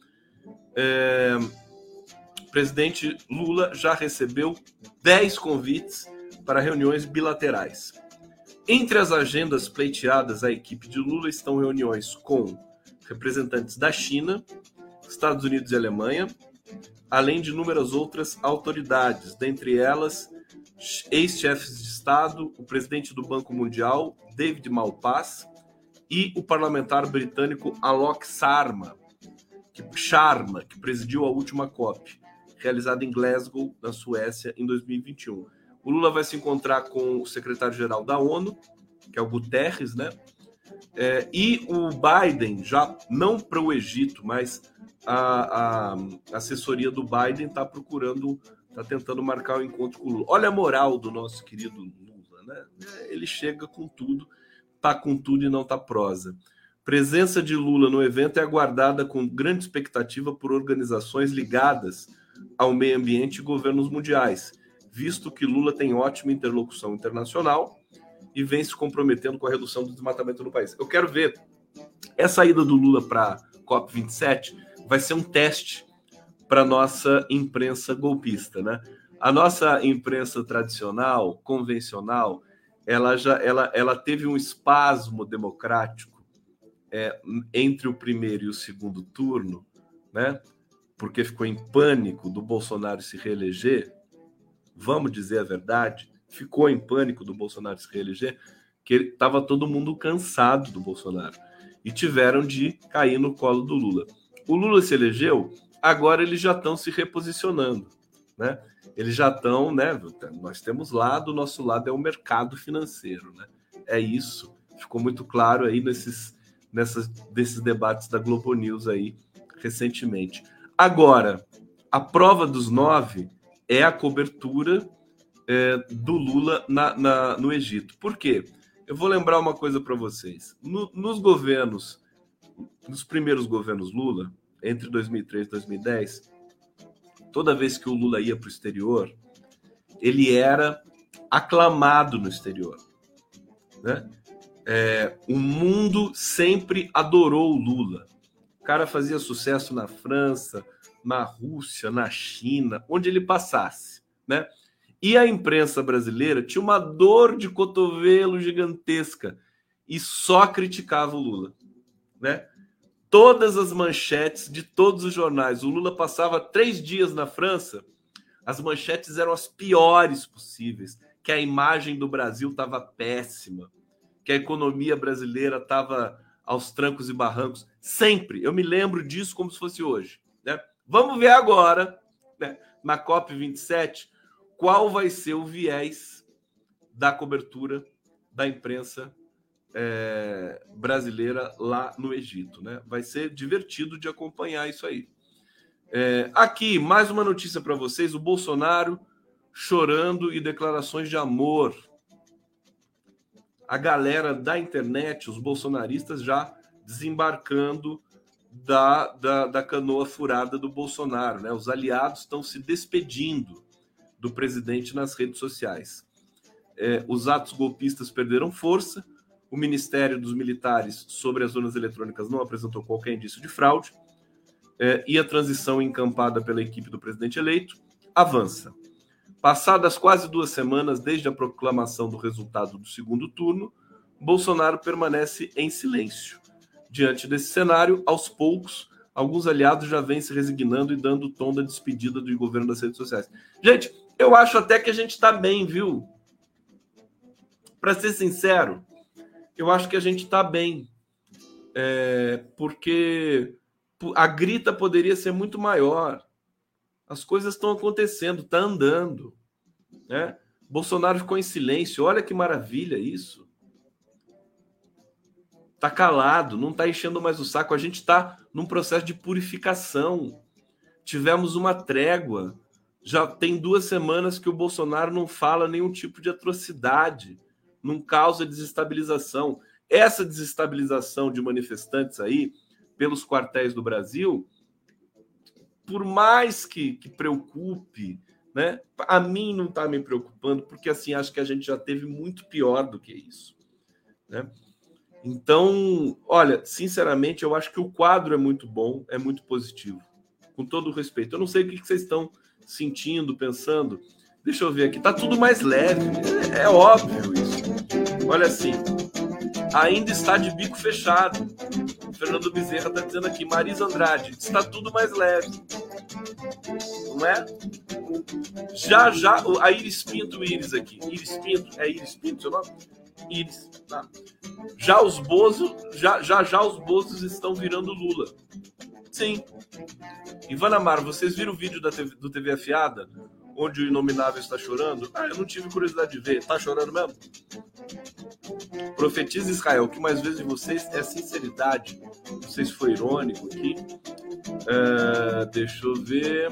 S1: É, presidente Lula já recebeu 10 convites para reuniões bilaterais. Entre as agendas pleiteadas à equipe de Lula estão reuniões com representantes da China, Estados Unidos e Alemanha, além de inúmeras outras autoridades, dentre elas ex-chefes de Estado, o presidente do Banco Mundial, David Malpass, e o parlamentar britânico Alok Sharma, que, Sharma, que presidiu a última COP realizada em Glasgow, na Suécia, em 2021. O Lula vai se encontrar com o secretário-geral da ONU, que é o Guterres, né? É, e o Biden, já não para o Egito, mas a, a assessoria do Biden está procurando, está tentando marcar o um encontro com o Lula. Olha a moral do nosso querido Lula, né? Ele chega com tudo, tá com tudo e não tá prosa. Presença de Lula no evento é aguardada com grande expectativa por organizações ligadas ao meio ambiente e governos mundiais, visto que Lula tem ótima interlocução internacional e vem se comprometendo com a redução do desmatamento no país. Eu quero ver essa ida do Lula para COP27 vai ser um teste para nossa imprensa golpista, né? A nossa imprensa tradicional, convencional, ela já ela, ela teve um espasmo democrático é, entre o primeiro e o segundo turno, né? Porque ficou em pânico do Bolsonaro se reeleger, vamos dizer a verdade, ficou em pânico do Bolsonaro se reeleger, que estava todo mundo cansado do Bolsonaro e tiveram de cair no colo do Lula. O Lula se elegeu, agora eles já estão se reposicionando, né? Eles já estão, né? Nós temos lá do nosso lado é o mercado financeiro, né? É isso. Ficou muito claro aí nesses, nessas, desses debates da Globo News aí recentemente. Agora, a prova dos nove é a cobertura é, do Lula na, na, no Egito. Por quê? Eu vou lembrar uma coisa para vocês. No, nos governos, nos primeiros governos Lula, entre 2003 e 2010, toda vez que o Lula ia para o exterior, ele era aclamado no exterior. Né? É, o mundo sempre adorou o Lula. O cara fazia sucesso na França, na Rússia, na China, onde ele passasse, né? E a imprensa brasileira tinha uma dor de cotovelo gigantesca e só criticava o Lula, né? Todas as manchetes de todos os jornais. O Lula passava três dias na França, as manchetes eram as piores possíveis, que a imagem do Brasil estava péssima, que a economia brasileira estava aos trancos e barrancos. Sempre. Eu me lembro disso como se fosse hoje. Né? Vamos ver agora, né, na COP27, qual vai ser o viés da cobertura da imprensa é, brasileira lá no Egito. Né? Vai ser divertido de acompanhar isso aí. É, aqui, mais uma notícia para vocês: o Bolsonaro chorando e declarações de amor a galera da internet, os bolsonaristas, já desembarcando da, da, da canoa furada do Bolsonaro. Né? Os aliados estão se despedindo do presidente nas redes sociais. É, os atos golpistas perderam força, o Ministério dos Militares sobre as zonas eletrônicas não apresentou qualquer indício de fraude, é, e a transição encampada pela equipe do presidente eleito avança. Passadas quase duas semanas desde a proclamação do resultado do segundo turno, Bolsonaro permanece em silêncio. Diante desse cenário, aos poucos, alguns aliados já vêm se resignando e dando o tom da despedida do governo das redes sociais. Gente, eu acho até que a gente está bem, viu? Para ser sincero, eu acho que a gente está bem. É, porque a grita poderia ser muito maior. As coisas estão acontecendo, está andando. Né? Bolsonaro ficou em silêncio. Olha que maravilha isso. Está calado, não está enchendo mais o saco. A gente está num processo de purificação. Tivemos uma trégua. Já tem duas semanas que o Bolsonaro não fala nenhum tipo de atrocidade, não causa desestabilização. Essa desestabilização de manifestantes aí, pelos quartéis do Brasil, por mais que, que preocupe, né? A mim não está me preocupando, porque assim acho que a gente já teve muito pior do que isso, né? Então, olha, sinceramente, eu acho que o quadro é muito bom, é muito positivo, com todo respeito. Eu não sei o que vocês estão sentindo, pensando. Deixa eu ver aqui, tá tudo mais leve, é, é óbvio isso. Olha assim, ainda está de bico fechado. Fernando Bezerra está dizendo aqui, Marisa Andrade, está tudo mais leve. Não é? Já, já, a Iris Pinto, Iris aqui. Iris Pinto, é Iris Pinto seu nome? Iris, tá. Já os Bozos, já, já, já os Bozos estão virando Lula. Sim. Ivana Mar, vocês viram o vídeo da TV, do TV Afiada? onde o Inominável está chorando? Ah, eu não tive curiosidade de ver. Está chorando mesmo? Profetiza Israel, o que mais vejo de vocês é sinceridade. Não sei se foi irônico aqui. Uh, deixa eu ver.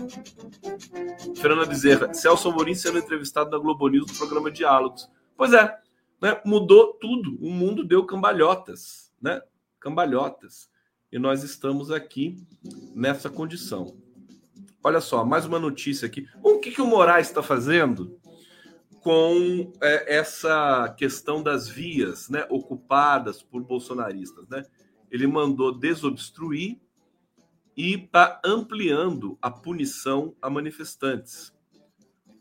S1: Fernanda Bezerra, Celso Amorim sendo entrevistado na Globo News no programa Diálogos. Pois é, né? mudou tudo. O mundo deu cambalhotas, né? Cambalhotas. E nós estamos aqui nessa condição. Olha só, mais uma notícia aqui. O que, que o Moraes está fazendo com é, essa questão das vias né, ocupadas por bolsonaristas? Né? Ele mandou desobstruir e está ampliando a punição a manifestantes.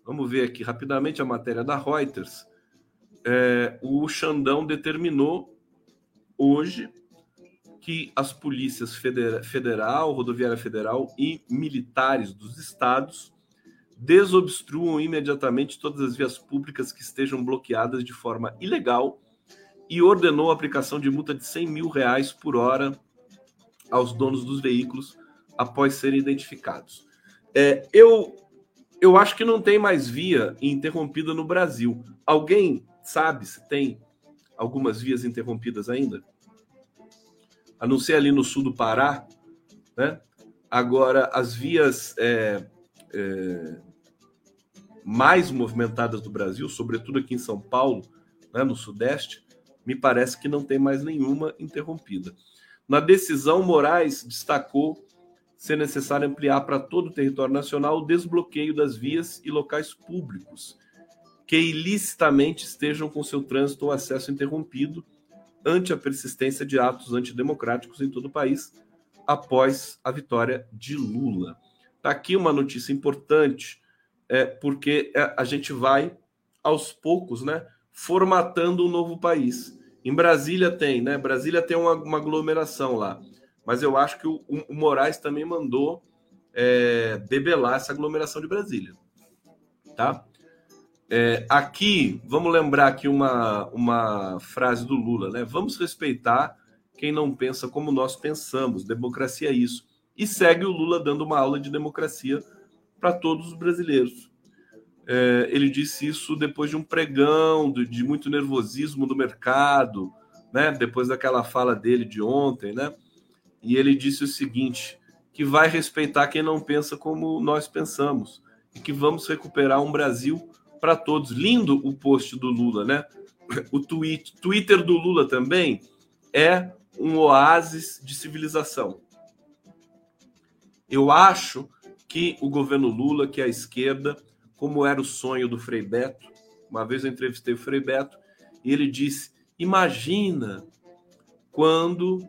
S1: Vamos ver aqui rapidamente a matéria da Reuters. É, o Xandão determinou hoje que as polícias federal, rodoviária federal e militares dos estados desobstruam imediatamente todas as vias públicas que estejam bloqueadas de forma ilegal e ordenou a aplicação de multa de 100 mil reais por hora aos donos dos veículos após serem identificados. É, eu, eu acho que não tem mais via interrompida no Brasil. Alguém sabe se tem algumas vias interrompidas ainda? a não ser ali no sul do Pará, né? Agora, as vias é, é, mais movimentadas do Brasil, sobretudo aqui em São Paulo, né, no Sudeste, me parece que não tem mais nenhuma interrompida. Na decisão, Moraes destacou ser necessário ampliar para todo o território nacional o desbloqueio das vias e locais públicos que ilicitamente estejam com seu trânsito ou acesso interrompido ante a persistência de atos antidemocráticos em todo o país após a vitória de Lula. Está aqui uma notícia importante, é, porque é, a gente vai, aos poucos, né, formatando um novo país. Em Brasília tem, né? Brasília tem uma, uma aglomeração lá. Mas eu acho que o, o Moraes também mandou é, debelar essa aglomeração de Brasília. Tá? É, aqui, vamos lembrar aqui uma, uma frase do Lula, né? Vamos respeitar quem não pensa como nós pensamos. Democracia é isso. E segue o Lula dando uma aula de democracia para todos os brasileiros. É, ele disse isso depois de um pregão, de, de, muito nervosismo do mercado, né? Depois daquela fala dele de ontem, né? E ele disse o seguinte: que vai respeitar quem não pensa como nós pensamos e que vamos recuperar um Brasil para todos. Lindo o post do Lula, né? O tweet, Twitter do Lula também é um oásis de civilização. Eu acho que o governo Lula, que é a esquerda, como era o sonho do Frei Beto, uma vez eu entrevistei o Frei Beto e ele disse: imagina quando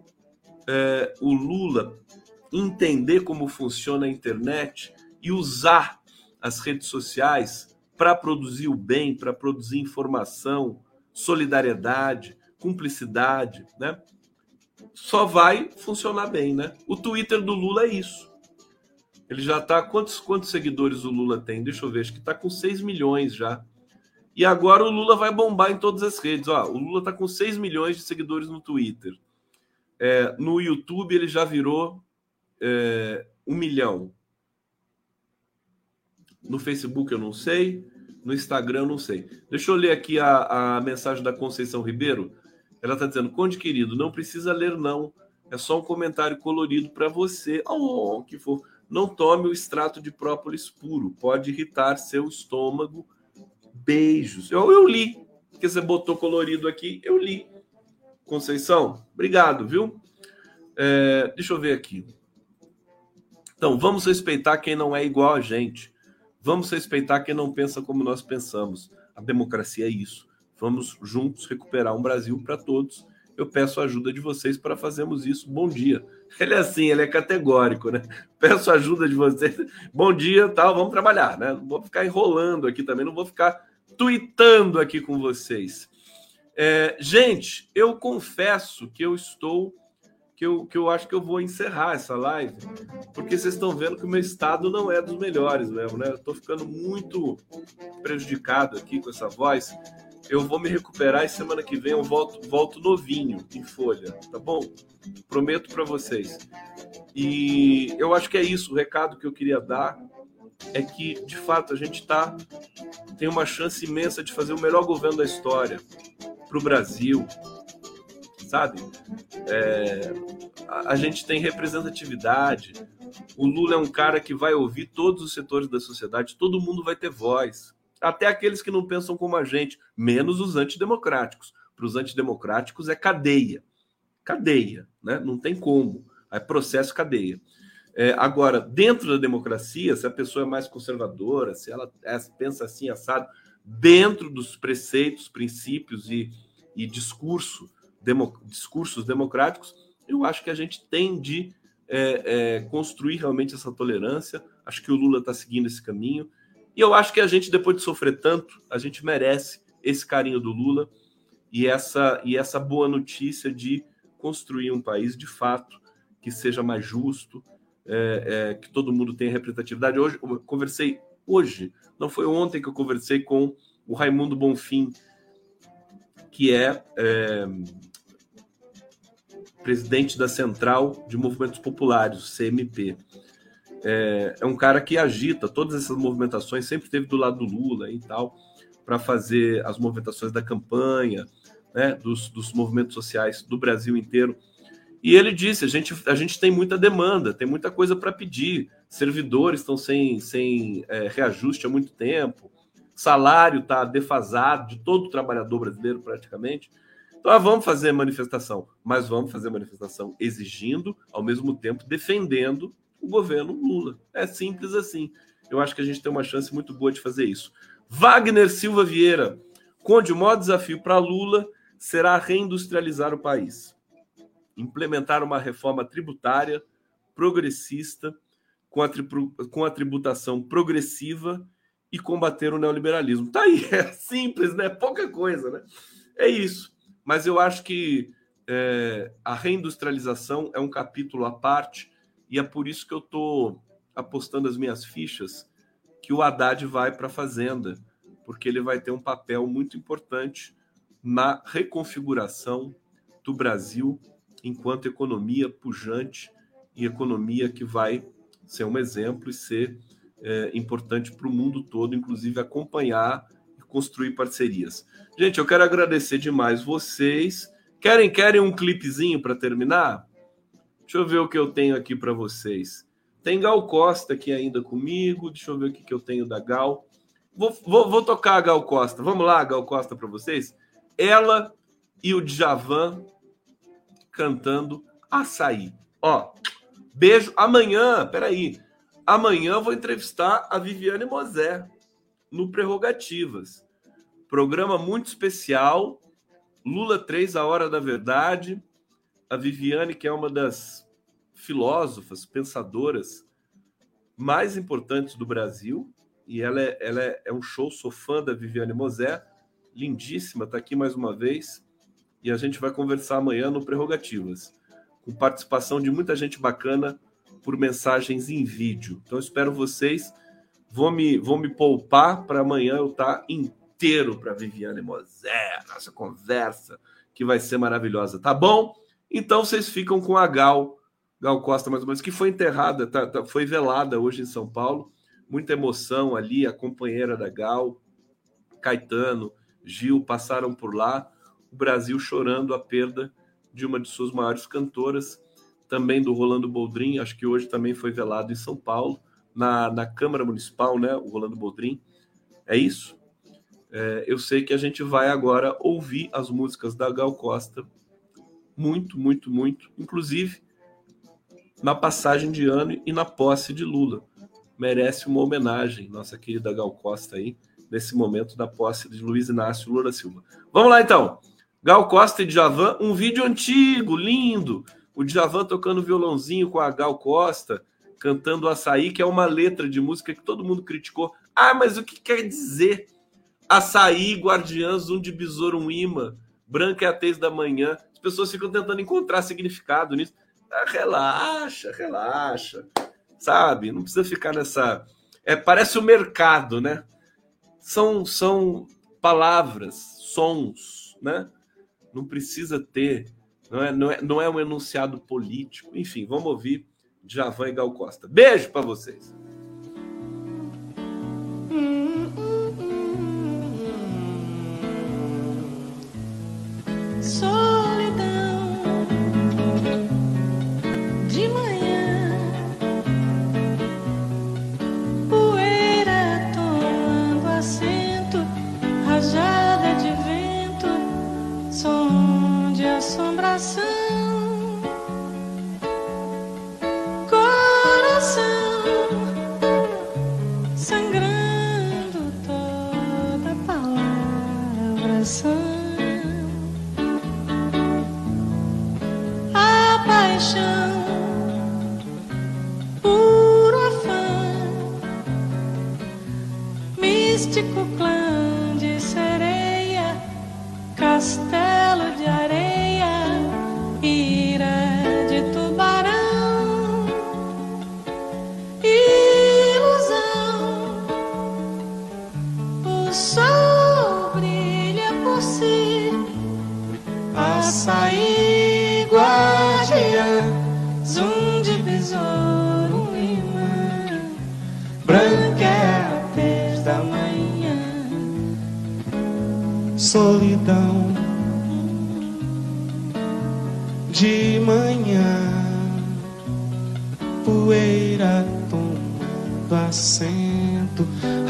S1: é, o Lula entender como funciona a internet e usar as redes sociais para produzir o bem, para produzir informação, solidariedade, cumplicidade, né? Só vai funcionar bem, né? O Twitter do Lula é isso. Ele já está quantos quantos seguidores o Lula tem? Deixa eu ver, acho que está com 6 milhões já. E agora o Lula vai bombar em todas as redes. Ó, o Lula está com 6 milhões de seguidores no Twitter. É, no YouTube ele já virou é, um milhão. No Facebook eu não sei. No Instagram eu não sei. Deixa eu ler aqui a, a mensagem da Conceição Ribeiro. Ela está dizendo: Conde querido, não precisa ler, não. É só um comentário colorido para você. Oh, que for. Não tome o extrato de própolis puro. Pode irritar seu estômago. Beijos. Eu, eu li. Porque você botou colorido aqui, eu li. Conceição, obrigado, viu? É, deixa eu ver aqui. Então, vamos respeitar quem não é igual a gente. Vamos respeitar quem não pensa como nós pensamos. A democracia é isso. Vamos juntos recuperar um Brasil para todos. Eu peço a ajuda de vocês para fazermos isso. Bom dia. Ele é assim, ele é categórico, né? Peço a ajuda de vocês. Bom dia, tal, vamos trabalhar, né? Não vou ficar enrolando aqui também, não vou ficar tweetando aqui com vocês. É, gente, eu confesso que eu estou que eu, que eu acho que eu vou encerrar essa live, porque vocês estão vendo que o meu estado não é dos melhores mesmo, né? Eu tô ficando muito prejudicado aqui com essa voz. Eu vou me recuperar e semana que vem eu volto, volto novinho em folha, tá bom? Prometo para vocês. E eu acho que é isso. O recado que eu queria dar é que, de fato, a gente tá tem uma chance imensa de fazer o melhor governo da história para o Brasil, sabe? É, a, a gente tem representatividade. O Lula é um cara que vai ouvir todos os setores da sociedade, todo mundo vai ter voz. Até aqueles que não pensam como a gente, menos os antidemocráticos. Para os antidemocráticos é cadeia. Cadeia, né? Não tem como. É processo cadeia. É, agora, dentro da democracia, se a pessoa é mais conservadora, se ela é, pensa assim, assado, dentro dos preceitos, princípios e, e discurso demo, discursos democráticos, eu acho que a gente tem de é, é, construir realmente essa tolerância. Acho que o Lula está seguindo esse caminho. E eu acho que a gente, depois de sofrer tanto, a gente merece esse carinho do Lula e essa, e essa boa notícia de construir um país de fato que seja mais justo, é, é, que todo mundo tenha representatividade. Hoje, eu conversei hoje, não foi ontem que eu conversei com o Raimundo Bonfim, que é, é presidente da Central de Movimentos Populares, CMP. É, é, um cara que agita todas essas movimentações, sempre esteve do lado do Lula e tal, para fazer as movimentações da campanha, né, dos, dos movimentos sociais do Brasil inteiro. E ele disse: a gente, a gente tem muita demanda, tem muita coisa para pedir. Servidores estão sem, sem é, reajuste há muito tempo, salário está defasado de todo trabalhador brasileiro, praticamente. Então, ah, vamos fazer manifestação, mas vamos fazer manifestação exigindo, ao mesmo tempo defendendo o governo Lula. É simples assim. Eu acho que a gente tem uma chance muito boa de fazer isso. Wagner Silva Vieira, Conde, o maior desafio para Lula será reindustrializar o país, implementar uma reforma tributária progressista com a, com a tributação progressiva e combater o neoliberalismo. Tá aí, [LAUGHS] é simples, né? Pouca coisa, né? É isso. Mas eu acho que é, a reindustrialização é um capítulo à parte e é por isso que eu estou apostando as minhas fichas que o Haddad vai para a Fazenda, porque ele vai ter um papel muito importante na reconfiguração do Brasil enquanto economia pujante e economia que vai ser um exemplo e ser é, importante para o mundo todo, inclusive acompanhar construir parcerias. Gente, eu quero agradecer demais vocês. Querem querem um clipezinho para terminar? Deixa eu ver o que eu tenho aqui para vocês. Tem Gal Costa aqui ainda comigo. Deixa eu ver o que, que eu tenho da Gal. Vou, vou, vou tocar a Gal Costa. Vamos lá, Gal Costa, para vocês. Ela e o Djavan cantando Açaí. Ó, beijo. Amanhã, peraí. Amanhã eu vou entrevistar a Viviane Mosé no Prerrogativas. Programa muito especial. Lula 3, A Hora da Verdade. A Viviane, que é uma das filósofas, pensadoras mais importantes do Brasil. E ela é, ela é, é um show, sou fã da Viviane Mosé. Lindíssima, está aqui mais uma vez. E a gente vai conversar amanhã no Prerrogativas, com participação de muita gente bacana por mensagens em vídeo. Então, espero vocês. Vou me, vou me poupar para amanhã eu estar tá inteiro para Viviane Mosé, nossa conversa, que vai ser maravilhosa, tá bom? Então, vocês ficam com a Gal, Gal Costa, mais ou menos, que foi enterrada, tá, tá, foi velada hoje em São Paulo. Muita emoção ali, a companheira da Gal, Caetano, Gil passaram por lá. O Brasil chorando a perda de uma de suas maiores cantoras também do Rolando Boldrin, acho que hoje também foi velado em São Paulo, na, na Câmara Municipal, né? O Rolando Boldrin. É isso? É, eu sei que a gente vai agora ouvir as músicas da Gal Costa muito, muito, muito, inclusive na passagem de ano e na posse de Lula. Merece uma homenagem, nossa querida Gal Costa aí, nesse momento da posse de Luiz Inácio Lula Silva. Vamos lá então. Gal Costa e Djavan, um vídeo antigo, lindo, o Djavan tocando violãozinho com a Gal Costa, cantando Açaí, que é uma letra de música que todo mundo criticou. Ah, mas o que quer dizer? Açaí, Guardiãs, um de besouro, um imã, branca é a tez da manhã. As pessoas ficam tentando encontrar significado nisso. Ah, relaxa, relaxa. Sabe? Não precisa ficar nessa. É, parece o mercado, né? São, são palavras, sons, né? Não precisa ter não é, não é, não é um enunciado político. Enfim, vamos ouvir Javan e Gal Costa. Beijo para vocês.
S2: Solidão místico clã de sereia, castelo
S3: solidão de manhã, poeira tomando assento,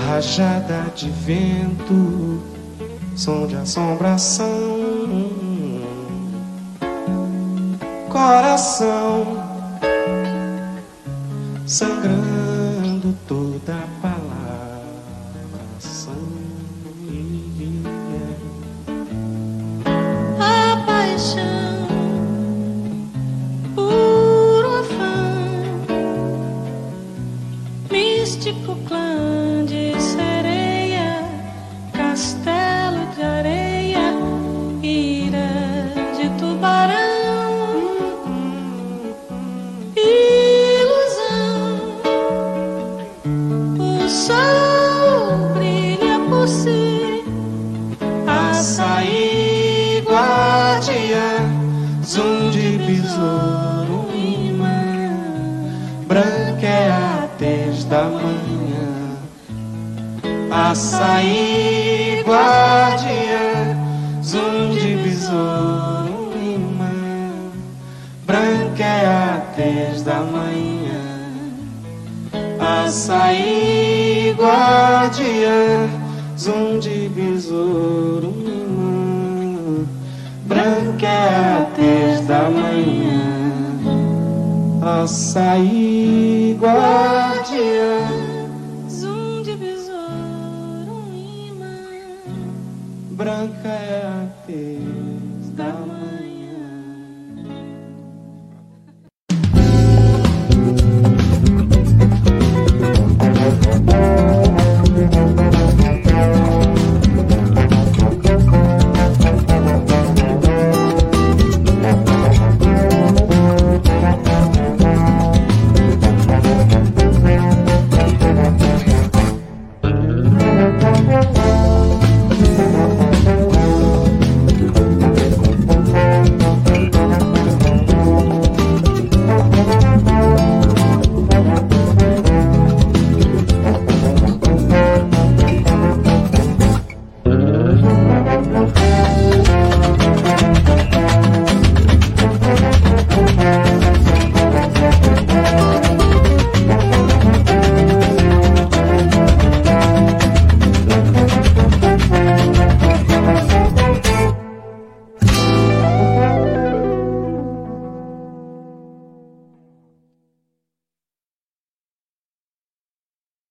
S3: rajada de vento, som de assombração, coração sangrando açaí, guardiã, zum de besouro, imã, branca é a tez da manhã. Açaí, guardiã, zum de besouro, imã, branca é a tez da manhã. Açaí guardiã,